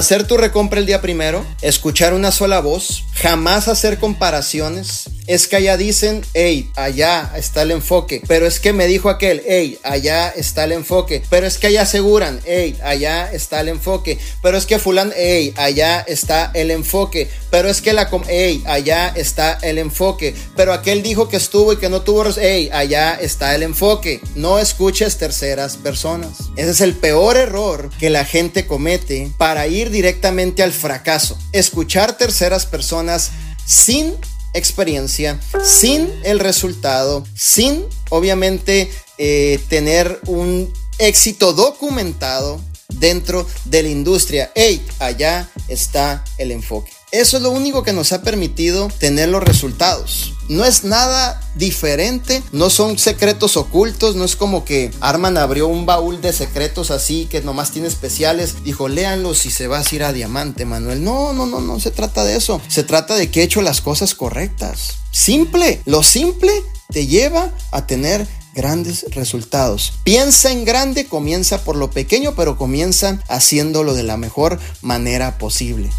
hacer tu recompra el día primero, escuchar una sola voz, jamás hacer comparaciones. Es que allá dicen, hey, allá está el enfoque. Pero es que me dijo aquel, hey, allá está el enfoque. Pero es que allá aseguran, hey, allá está el enfoque. Pero es que fulan, hey, allá está el enfoque. Pero es que la, hey, allá está el enfoque. Pero aquel dijo que estuvo y que no tuvo, hey, allá está el enfoque. No escuches terceras personas. Ese es el peor error que la gente comete para ir directamente al fracaso. Escuchar terceras personas sin experiencia, sin el resultado, sin obviamente eh, tener un éxito documentado dentro de la industria. ¡Ey! Allá está el enfoque. Eso es lo único que nos ha permitido tener los resultados. No es nada diferente, no son secretos ocultos, no es como que Arman abrió un baúl de secretos así que nomás tiene especiales, dijo, léanlos y se va a ir a diamante, Manuel. No, no, no, no se trata de eso. Se trata de que he hecho las cosas correctas. Simple, lo simple te lleva a tener grandes resultados. Piensa en grande, comienza por lo pequeño, pero comienza haciéndolo de la mejor manera posible.